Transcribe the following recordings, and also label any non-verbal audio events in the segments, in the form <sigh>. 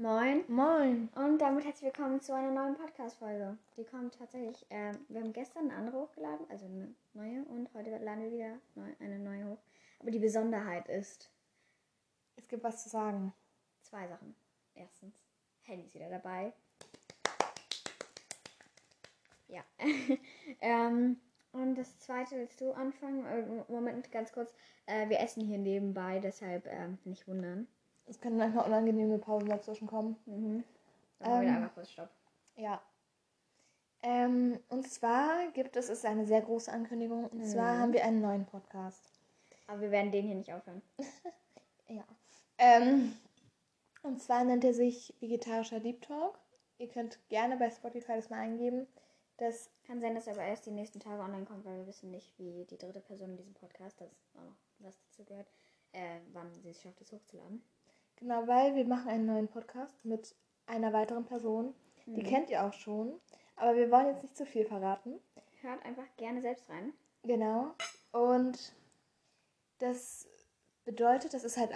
Moin. Moin. Und damit herzlich willkommen zu einer neuen Podcast-Folge. Die kommt tatsächlich, ähm, wir haben gestern eine andere hochgeladen, also eine neue, und heute laden wir wieder neu, eine neue hoch. Aber die Besonderheit ist Es gibt was zu sagen. zwei Sachen. Erstens, Handy ist wieder dabei. Ja. <laughs> ähm, und das zweite, willst du anfangen? Äh, Moment, ganz kurz. Äh, wir essen hier nebenbei, deshalb ähm, nicht wundern. Es können manchmal unangenehme Pausen dazwischen kommen. Mhm. Dann Ähm, wieder einmal kurz Stopp. Ja. Ähm, und zwar gibt es, ist eine sehr große Ankündigung, und zwar Mhm. haben wir einen neuen Podcast. Aber wir werden den hier nicht aufhören. <laughs> Ja. Ähm, und zwar nennt er sich Vegetarischer Deep Talk. Ihr könnt gerne bei Spotify das mal eingeben. Das, Kann sein, dass er aber erst die nächsten Tage online kommt, weil wir wissen nicht, wie die dritte Person in diesem Podcast, das auch noch was dazu gehört, äh, wann sie es schafft, es hochzuladen. Genau, weil wir machen einen neuen Podcast mit einer weiteren Person. Die Mhm. kennt ihr auch schon. Aber wir wollen jetzt nicht zu viel verraten. Hört einfach gerne selbst rein. Genau. Und das bedeutet, das ist halt,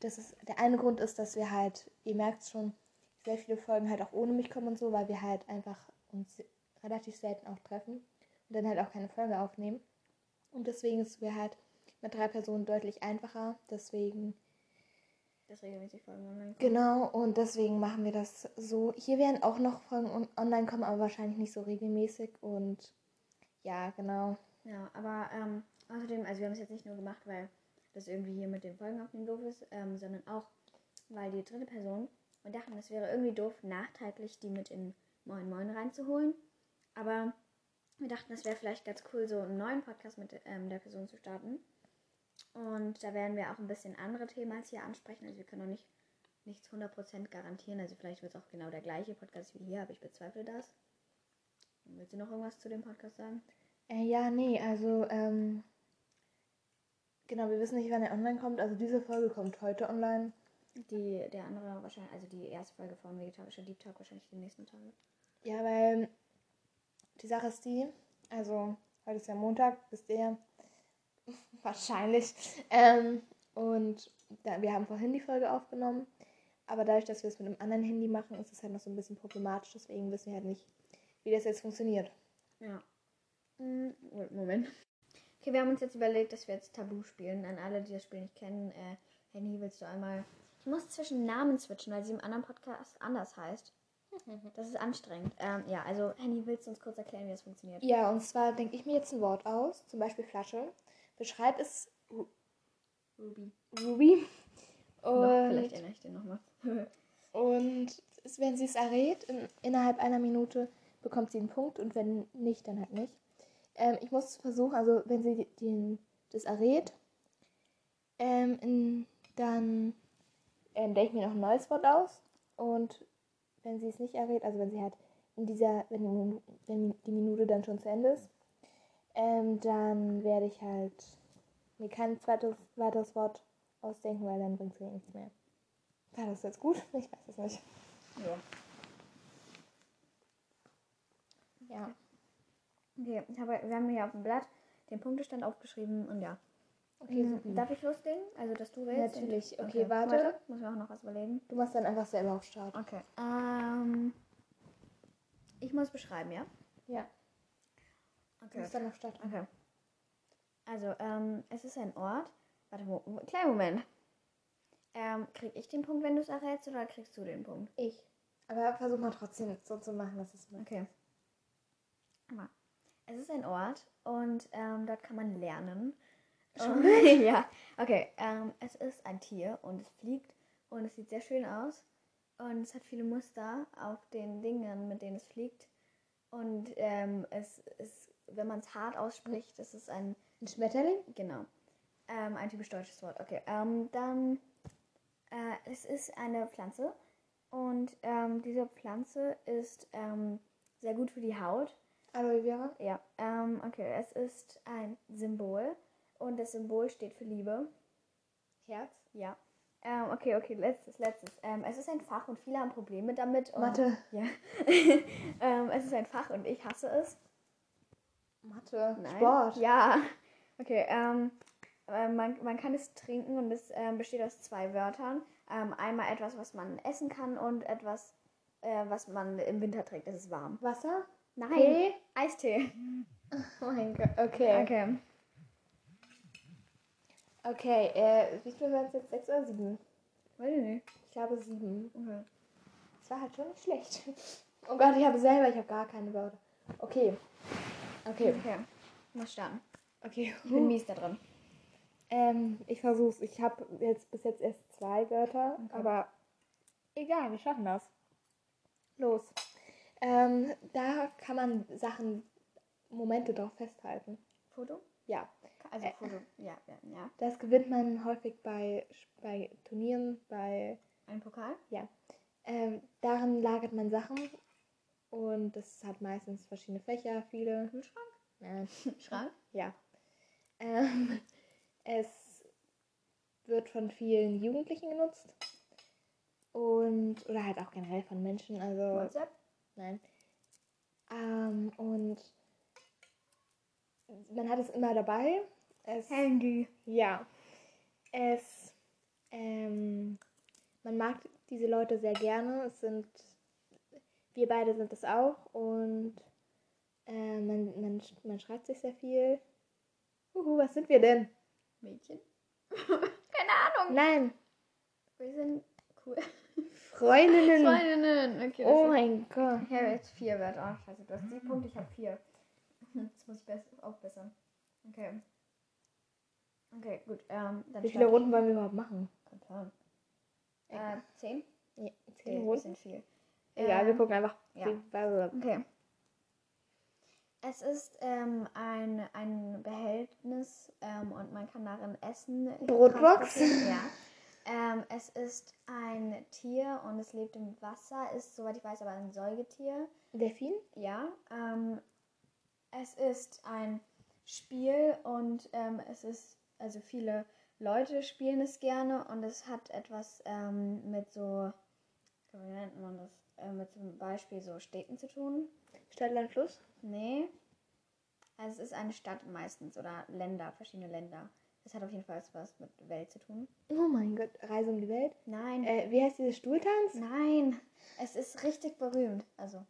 das ist, der eine Grund ist, dass wir halt, ihr merkt schon, sehr viele Folgen halt auch ohne mich kommen und so, weil wir halt einfach uns relativ selten auch treffen und dann halt auch keine Folge aufnehmen. Und deswegen ist es mir halt mit drei Personen deutlich einfacher. Deswegen, Das regelmäßig Folgen online kommen. genau, und deswegen machen wir das so. Hier werden auch noch Folgen on- online kommen, aber wahrscheinlich nicht so regelmäßig. Und ja, genau. Ja, aber ähm, außerdem, also wir haben es jetzt nicht nur gemacht, weil das irgendwie hier mit den Folgen aufnehmen doof ist, ähm, sondern auch, weil die dritte Person, wir dachten, es wäre irgendwie doof, nachträglich die mit in Moin Moin reinzuholen. Aber wir dachten, es wäre vielleicht ganz cool, so einen neuen Podcast mit ähm, der Person zu starten. Und da werden wir auch ein bisschen andere Themen als hier ansprechen. Also wir können noch nicht nichts 100% garantieren. Also vielleicht wird es auch genau der gleiche Podcast wie hier, aber ich bezweifle das. Willst du noch irgendwas zu dem Podcast sagen? Äh, ja, nee, also, ähm, genau, wir wissen nicht, wann er online kommt. Also diese Folge kommt heute online. Die, der andere wahrscheinlich, also die erste Folge von Vegetarischer Deep Talk wahrscheinlich die nächsten Tage. Ja, weil die Sache ist die, also heute ist ja Montag, wisst ihr wahrscheinlich. Ähm, und da, wir haben vorhin die Folge aufgenommen, aber dadurch, dass wir es mit einem anderen Handy machen, ist es halt noch so ein bisschen problematisch. Deswegen wissen wir halt nicht, wie das jetzt funktioniert. Ja. Mm, Moment. Okay, wir haben uns jetzt überlegt, dass wir jetzt Tabu spielen. An alle, die das Spiel nicht kennen, äh, Henny, willst du einmal. Ich muss zwischen Namen switchen, weil sie im anderen Podcast anders heißt. <laughs> Das ist anstrengend. Ähm, ja, also Henny, willst du uns kurz erklären, wie das funktioniert? Ja, und zwar denke ich mir jetzt ein Wort aus, zum Beispiel Flasche. Beschreibt es Ru- Ruby. Ruby. Und vielleicht erinnere ich den nochmal. <laughs> Und es- wenn sie es errät, in, innerhalb einer Minute bekommt sie einen Punkt und wenn nicht, dann halt nicht. Ähm, ich muss versuchen, also wenn sie den, das errät, ähm, in, dann ähm, denke ich mir noch ein neues Wort aus. Und wenn sie es nicht errät, also wenn sie halt in dieser, wenn, wenn die Minute dann schon zu Ende ist, ähm, dann werde ich halt mir kein zweites, weiteres Wort ausdenken, weil dann bringt es nichts mehr. War das jetzt gut? Ich weiß es nicht. Ja. Ja. Okay, ich habe, wir haben hier auf dem Blatt den Punktestand aufgeschrieben und ja. Okay, super. Darf ich loslegen? Also, dass du wählst? Natürlich. Und- Okay, warte. Muss mir auch noch was überlegen. Du machst dann einfach selber auf Start. Okay. Ähm, ich muss beschreiben, ja? Ja. Dann auf Start. Okay. Also, ähm, es ist ein Ort. Warte, mo kleinen Moment. Ähm, krieg ich den Punkt, wenn du es errätst, oder kriegst du den Punkt? Ich. Aber versuch mal trotzdem so zu machen, dass es Okay. Aber es ist ein Ort und ähm, dort kann man lernen. Schon? <laughs> Ja. Okay. Ähm, es ist ein Tier und es fliegt und es sieht sehr schön aus und es hat viele Muster auf den Dingen, mit denen es fliegt. Und ähm, es ist, wenn man es hart ausspricht, es ist ein Ein Schmetterling? Genau. Ähm, ein typisch deutsches Wort. Okay. Ähm, dann, äh, es ist eine Pflanze und ähm, diese Pflanze ist ähm, sehr gut für die Haut. Aloe Vera? Ja. Ähm, okay. Es ist ein Symbol und das Symbol steht für Liebe. Herz? Ja. Ähm, okay, okay, letztes, letztes. Ähm, es ist ein Fach und viele haben Probleme damit. Mathe. <laughs> Ja. <laughs> ähm, es ist ein Fach und ich hasse es. Mathe. Nein. Sport. Ja. <laughs> Okay, ähm, äh, man, man kann es trinken und es ähm, besteht aus zwei Wörtern. Ähm, einmal etwas, was man essen kann und etwas, äh, was man im Winter trägt. Es ist warm. Wasser? Nein, Tee? Eistee. <laughs> Oh mein Gott. Okay. Okay. Okay, äh, wie viel waren es jetzt? Sechs oder sieben? Weiß ich nicht. Ich glaube sieben. Okay. Das war halt schon nicht schlecht. <laughs> Oh Gott, ich habe selber, ich habe gar keine Wörter. Okay. Okay. Okay. Muss starten. Okay. Ich bin mies da drin. Ähm, ich versuch's. Ich habe jetzt bis jetzt erst zwei Wörter, Okay. aber egal, wir schaffen das. Los. Ähm, da kann man Sachen, Momente drauf festhalten. Foto? Ja. Also Äh. Foto. Ja, ja, ja. Das gewinnt man häufig bei, bei Turnieren, bei Ein Pokal? ähm, darin lagert man Sachen und das hat meistens verschiedene Fächer, viele. Kühlschrank? Nein. Schrank? <laughs> Ja. Ähm, es wird von vielen Jugendlichen genutzt. Und, oder halt auch generell von Menschen, also, WhatsApp? nein. Ähm, und man hat es immer dabei. Es, Handy. ja. Es, ähm, man mag diese Leute sehr gerne. Es sind, wir beide sind es auch und äh, man, man, man schreibt sich sehr viel. Huhu, was sind wir denn? Mädchen? <laughs> Keine Ahnung. Nein, Wir sind cool. Freundinnen. Freundinnen. Okay, Oh das mein Gott. ich habe jetzt vier Wörter. Oh, scheiße, du hast sieben Punkte, ich habe vier. Jetzt muss ich besser aufbessern. Okay. Okay, gut. Ähm, Wie viele Runden wollen wir überhaupt machen? Keine Ahnung. Äh, zehn? Ja, Okay, zehn ein Runden. bisschen viel. Egal, wir Ähm, gucken einfach. ja. Okay. Es ist ähm, ein, ein Behältnis ähm, und man kann darin Essen Brotbox? Ja. Ähm, es ist ein Tier und es lebt im Wasser, ist, soweit ich weiß, aber ein Säugetier. Delfin? Ja. Ähm, es ist ein Spiel und ähm, es ist, also viele Leute spielen es gerne und es hat etwas mit so, wie nennt man das, äh, mit zum Beispiel so Städten zu tun. Stadt, Land, Fluss? Nee. Also es ist eine Stadt meistens oder Länder, verschiedene Länder. Das hat auf jeden Fall was mit Welt zu tun. Oh mein Gott, Reise um die Welt. Nein. Äh, wie heißt dieses Stuhltanz? Nein. Es ist richtig berühmt. Also,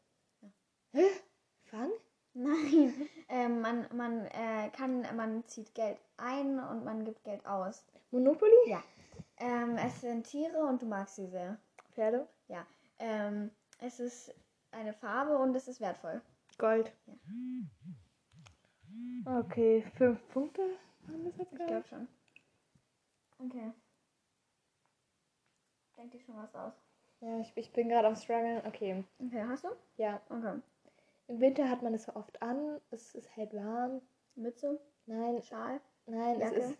Fang? nein. <laughs> ähm, man man äh, kann, man zieht Geld ein und man gibt Geld aus. Monopoly? Ja. Ähm, es sind Tiere und du magst sie sehr. Pferde? Ja. Ähm, es ist eine Farbe und es ist wertvoll. Gold. Ja. Okay, fünf Punkte waren das jetzt Ich glaube schon. Okay. Denk dir schon was aus. Ja, ich, ich bin gerade am struggeln. Okay, Okay, hast du? ja. Okay. Im Winter hat man es so oft an. Es ist halt warm. Mütze, Nein, Schal, nein, Jacke? es ist.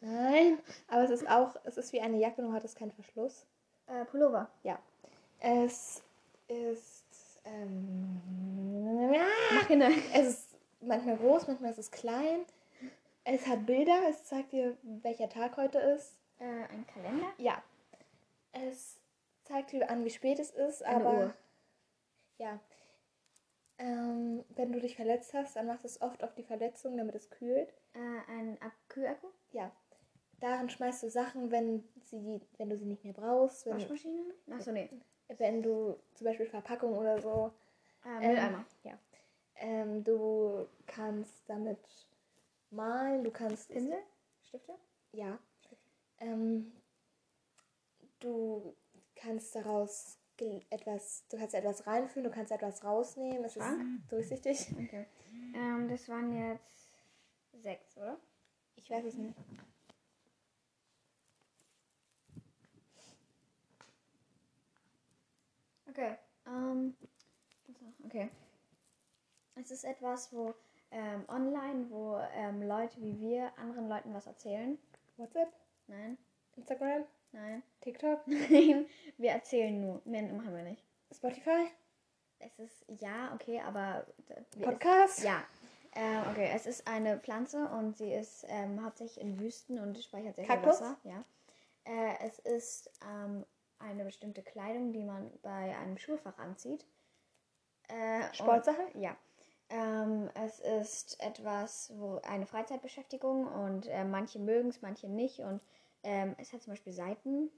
Nein, aber es ist auch, es ist wie eine Jacke, nur hat es keinen Verschluss. äh, Pullover. Es ist. Ähm, ja, hin. <laughs> es ist manchmal groß, manchmal ist es klein. Es hat Bilder, es zeigt dir, welcher Tag heute ist. Äh, ein Kalender. Ja. Es zeigt dir an, wie spät es ist, Eine aber. Uhr. Ja. Ähm, wenn du dich verletzt hast, dann machst du es oft auf die Verletzung, damit es kühlt. Äh, ein Ak- Kühlakku. Ja. Darin schmeißt du Sachen, wenn, sie, wenn du sie nicht mehr brauchst. Waschmaschine. Achso, nee. Wenn du zum Beispiel Verpackung oder so. Äh, Mülleimer. ja. Ähm, du kannst damit malen, du kannst. Pinsel. Stifte. Ja. Ähm, du kannst daraus etwas, du kannst etwas reinführen, du kannst etwas rausnehmen. Es Schrank? ist durchsichtig. Okay. Ähm, das waren jetzt sechs, oder? Ich weiß es nicht. Okay. Ähm, okay. Es ist etwas, wo ähm, online, wo ähm, Leute wie wir anderen Leuten was erzählen. WhatsApp, Nein, Instagram, nein, TikTok, <laughs> nein. Wir erzählen nur. Mehr machen wir nicht. Spotify, Es ist ja, okay, aber Podcast. Ja. Äh, okay, es ist eine Pflanze und sie ist ähm, hauptsächlich in Wüsten und speichert sehr viel Kaktus? Wasser. Ja. Äh, es ist ähm, eine bestimmte Kleidung, die man bei einem Schulfach anzieht. Äh, Sportsachen? Und, ja. Ähm, es ist etwas, wo eine Freizeitbeschäftigung und äh, manche mögen es, manche nicht. Und ähm, es hat zum Beispiel Seiten.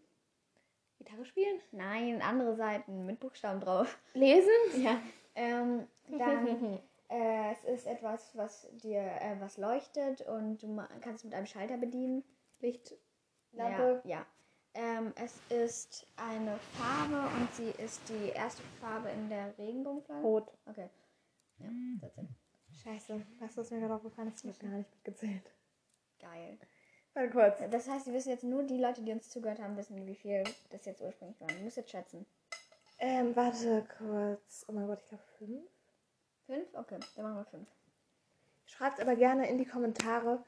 Gitarre spielen? Nein, andere Seiten mit Buchstaben drauf. Lesen? <laughs> Ja. Ähm, dann, <laughs> äh, es ist etwas, was dir äh, was leuchtet und du kannst mit einem Schalter bedienen. Lichtlampe? Ja. ja. Ähm, es ist eine Farbe und sie ist die erste Farbe in der Regenbogenflagge. Rot. Okay. Ja, that's it. Scheiße. Was ist mir gerade aufgefallen? Das wird gar nicht mitgezählt. Geil. Mal kurz. Das heißt, wir wissen jetzt nur die Leute, die uns zugehört haben, wissen, wie viel das jetzt ursprünglich war. Du musst jetzt schätzen. Ähm, warte kurz. Oh mein Gott, ich glaube fünf. Fünf? Okay, dann machen wir fünf. Schreibt aber gerne in die Kommentare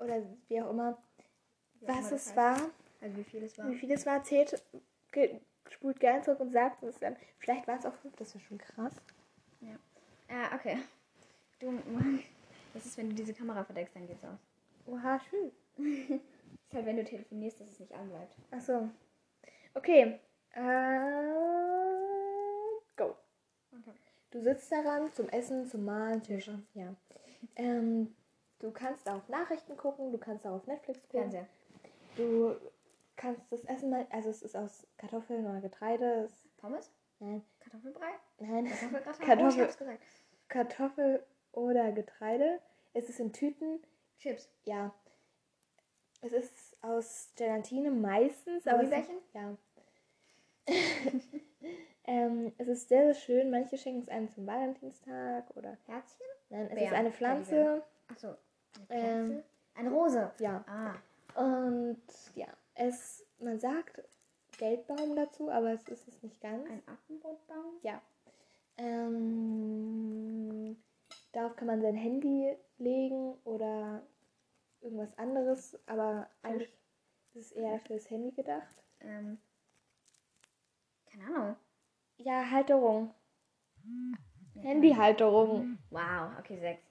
oder wie auch immer, auch was das es heißt. war, Also wie viel es war. wie viel es war, zählt, spult gerne zurück und sagt es dann. Vielleicht waren es auch fünf, das wäre schon krass. Ah, okay. Du, das ist, wenn du diese Kamera verdeckst, dann geht's aus. Oha, schön. <laughs> ist halt, wenn du telefonierst, dass es nicht anbleibt. Achso. Okay. Äh, go. Okay. Du sitzt daran zum Essen, zum Malen, Tische. Ja. Ähm, du kannst auch Nachrichten gucken, du kannst auch auf Netflix gucken. Fernseher. Du kannst das Essen mal, also es ist aus Kartoffeln oder Getreide. Es, Pommes? nein, Kartoffelbrei? nein, Kartoffelgratin? Kartoffel- Oh. Kartoffel oder Getreide. Es ist in Tüten, Chips. ja. Es ist aus Gelatine meistens, aber Gummibärchen? ja. <laughs> ähm, es ist sehr, sehr schön. Manche schenken es einem zum Valentinstag oder Herzchen? nein, es Bär, ist eine Pflanze. Achso. Eine Ähm? Eine Rose. Ja. Ah. Und ja, es, man sagt Geldbaum dazu, aber es ist es nicht ganz. Ein Affenbrotbaum? Ja. Ähm, darauf kann man sein Handy legen oder irgendwas anderes, aber eigentlich ist es eher fürs Handy gedacht. Ähm. Keine Ahnung. Ja, Halterung. Ja, Handyhalterung. Wow, okay, sechs.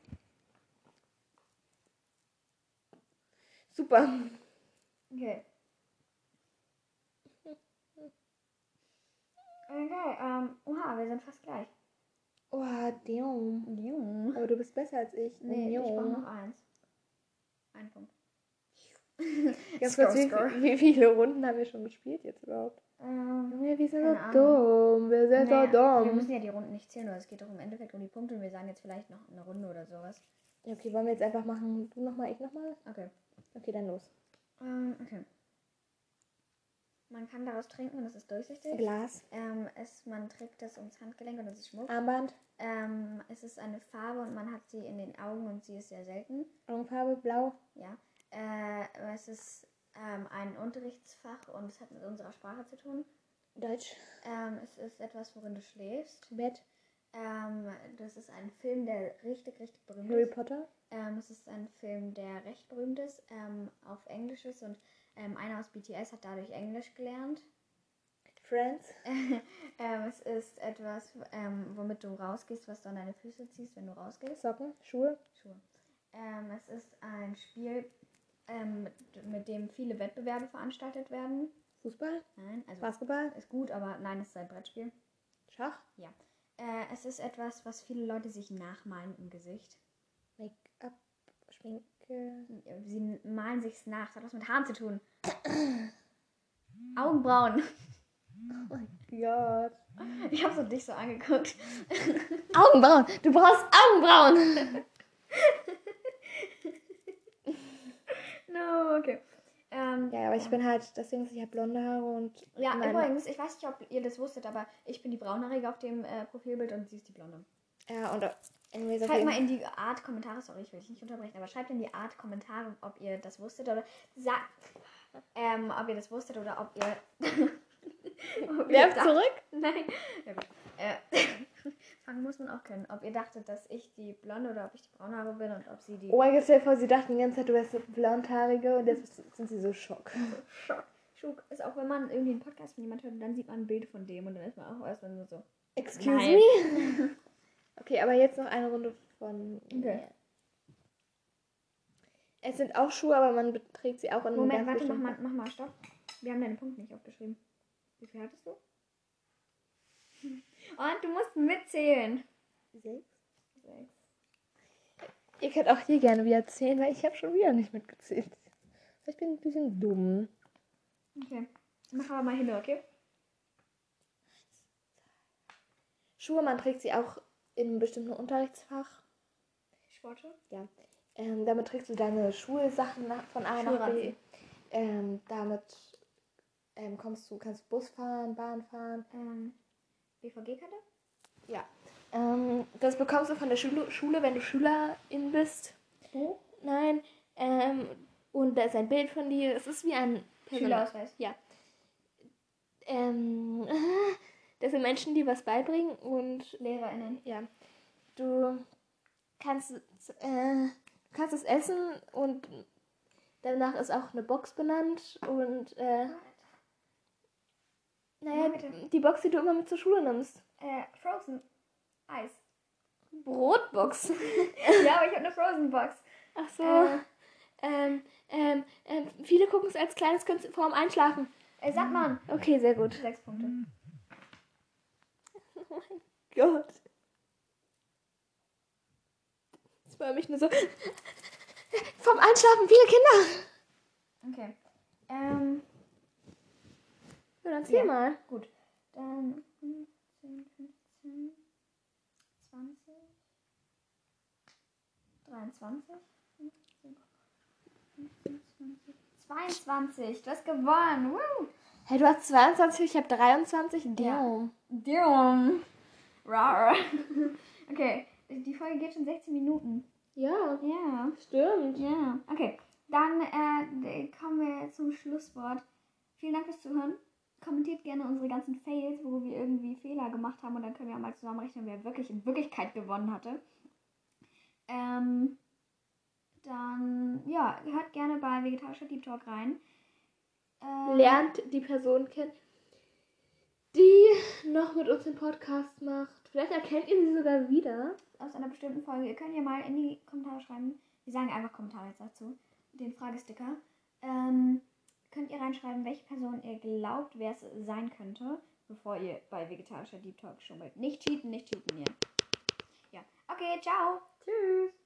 Super. Okay. Okay, ähm, oha, wir sind fast gleich. Oh, damn. Jung. Aber du bist besser als ich. Nee, Jo. ich brauche noch eins. Ein Punkt. <laughs> Ganz kurz, wie, wie viele Runden haben wir schon gespielt jetzt überhaupt? Ähm, wir sind so dumm. Wir sind naja, so Wir dumm. müssen ja die Runden nicht zählen, oder es geht doch im Endeffekt um die Punkte und wir sagen jetzt vielleicht noch eine Runde oder sowas. Okay, wollen wir jetzt einfach machen, du nochmal, ich nochmal? Okay. Okay, dann los. Ähm, okay. Man kann daraus trinken und es ist durchsichtig. Glas, Ähm, es, man trägt es ums Handgelenk und es ist Schmuck. Armband, Ähm, es ist eine Farbe und man hat sie in den Augen und sie ist sehr selten. Augenfarbe, blau. Ja. Äh, es ist ähm, ein Unterrichtsfach und es hat mit unserer Sprache zu tun. Deutsch, Ähm, es ist etwas, worin du schläfst. Bett, Ähm, das ist ein Film, der richtig, richtig berühmt Harry ist. Potter, Ähm, es ist ein Film, der recht berühmt ist, auf Englisch ist und ähm, einer aus BTS hat dadurch Englisch gelernt. Friends, <laughs> ähm, es ist etwas, ähm, womit du rausgehst, was du an deine Füße ziehst, wenn du rausgehst. Socken, Schuhe, Schuhe. Ähm, es ist ein Spiel, ähm, mit, mit dem viele Wettbewerbe veranstaltet werden. Fußball, Nein, also Basketball, ist gut, aber nein, es ist ein Brettspiel. Schach, Ja. Äh, es ist etwas, was viele Leute sich nachmalen im Gesicht. Make-up, Schminke. Sie malen sich's nach. Das hat was mit Haaren zu tun. Augenbrauen. Oh mein Gott. <laughs> Ich habe so dich so angeguckt. <laughs> Augenbrauen, du brauchst Augenbrauen. <laughs> No, okay. Ähm, Ja, aber ich bin halt, Ding ist, ich habe blonde Haare und ja, übrigens, ich weiß nicht, ob ihr das wusstet, aber ich bin die braunhaarige auf dem äh, Profilbild und sie ist die blonde. Ja, und äh, anyways, Schreibt mal in die Art Kommentare, sorry, ich will dich nicht unterbrechen, aber schreibt in die Art Kommentare, ob ihr das wusstet oder sagt, ähm, ob ihr das wusstet oder ob ihr. <laughs> ob ihr Werf dacht- zurück. <laughs> Nein. Ja. Äh, <laughs> fangen muss man auch können. Ob ihr dachtet, dass ich die blonde oder ob ich die braunhaarige bin und ob sie die. Oh mein Gott, stell dir vor, sie dachten die ganze Zeit, du wärst so blondhaarige und jetzt sind sie so schock. Schock. Schock ist auch, wenn man irgendwie einen Podcast von jemand hört und dann sieht man ein Bild von dem und dann ist man auch erstmal nur so. Excuse Nein. me? Okay, aber jetzt noch eine Runde von. Okay. mir. Es sind auch Schuhe, aber man trägt sie auch in Moment, warte, mach mal, mach mal, stopp. Wir haben deinen Punkt nicht aufgeschrieben. Wie viel hattest du? <laughs> Und du musst mitzählen. Sechs. Sechs. Ihr könnt auch hier gerne wieder zählen, weil ich habe schon wieder nicht mitgezählt. Ich bin ein bisschen dumm. Okay. Mach aber mal hin, okay? Schuhe, man trägt sie auch in einem bestimmten Unterrichtsfach. Sporte. Ja. Ähm, damit trägst du deine Schulsachen nach, von A nach B. Ähm, damit ähm, kommst du, kannst du Bus fahren, Bahn fahren. Ähm, BVG-Karte? Ja. Ähm, das bekommst du von der Schule, Schule, wenn du Schülerin bist. Wo? Nein. Ähm, und da ist ein Bild von dir. Es ist wie ein Personal- Schülerausweis. Ja. Ähm, <laughs> das sind Menschen, die was beibringen und LehrerInnen. ja, du kannst, äh, kannst es essen und danach ist auch eine Box benannt und äh, naja, Ja, bitte. die Box, die du immer mit zur Schule nimmst. Äh, Frozen. Eis. Brotbox. <laughs> ja, aber ich habe eine Frozen-Box. Ach so. Äh. Ähm, ähm, ähm, viele gucken es als kleines Kind vorm Einschlafen. Äh, Sandmann. Okay, sehr gut. Sechs Punkte. Oh mein Gott. Das war mich nur so. Vom Einschlafen viele Kinder. Okay. Ähm, Ja, dann zieh Ja. mal. gut. Dann 15, 15, 20, 23, 15, 15, 20, 22. Du hast gewonnen. Woo! Hey, du hast 22, ich habe 23. Damn. Damn. Rar. <laughs> Okay, die Folge geht schon 16 Minuten. Ja, Ja. stimmt. Ja. Okay, dann äh, kommen wir zum Schlusswort. Vielen Dank fürs Zuhören. Kommentiert gerne unsere ganzen Fails, wo wir irgendwie Fehler gemacht haben und dann können wir mal zusammenrechnen, wer wirklich in Wirklichkeit gewonnen hatte. Ähm, dann, ja, hört gerne bei Vegetarischer Deep Talk rein. Ähm, Lernt die Person kennen, die noch mit uns den Podcast macht. Vielleicht erkennt ihr sie sogar wieder. aus einer bestimmten Folge. Ihr könnt ja mal in die Kommentare schreiben. Wir sagen einfach Kommentare jetzt dazu. Den Fragesticker. Ähm, könnt ihr reinschreiben, welche Person ihr glaubt, wer es sein könnte, bevor ihr bei vegetarischer Deep Talk schummelt. Nicht cheaten, nicht cheaten hier. Ja. Okay, ciao. Tschüss.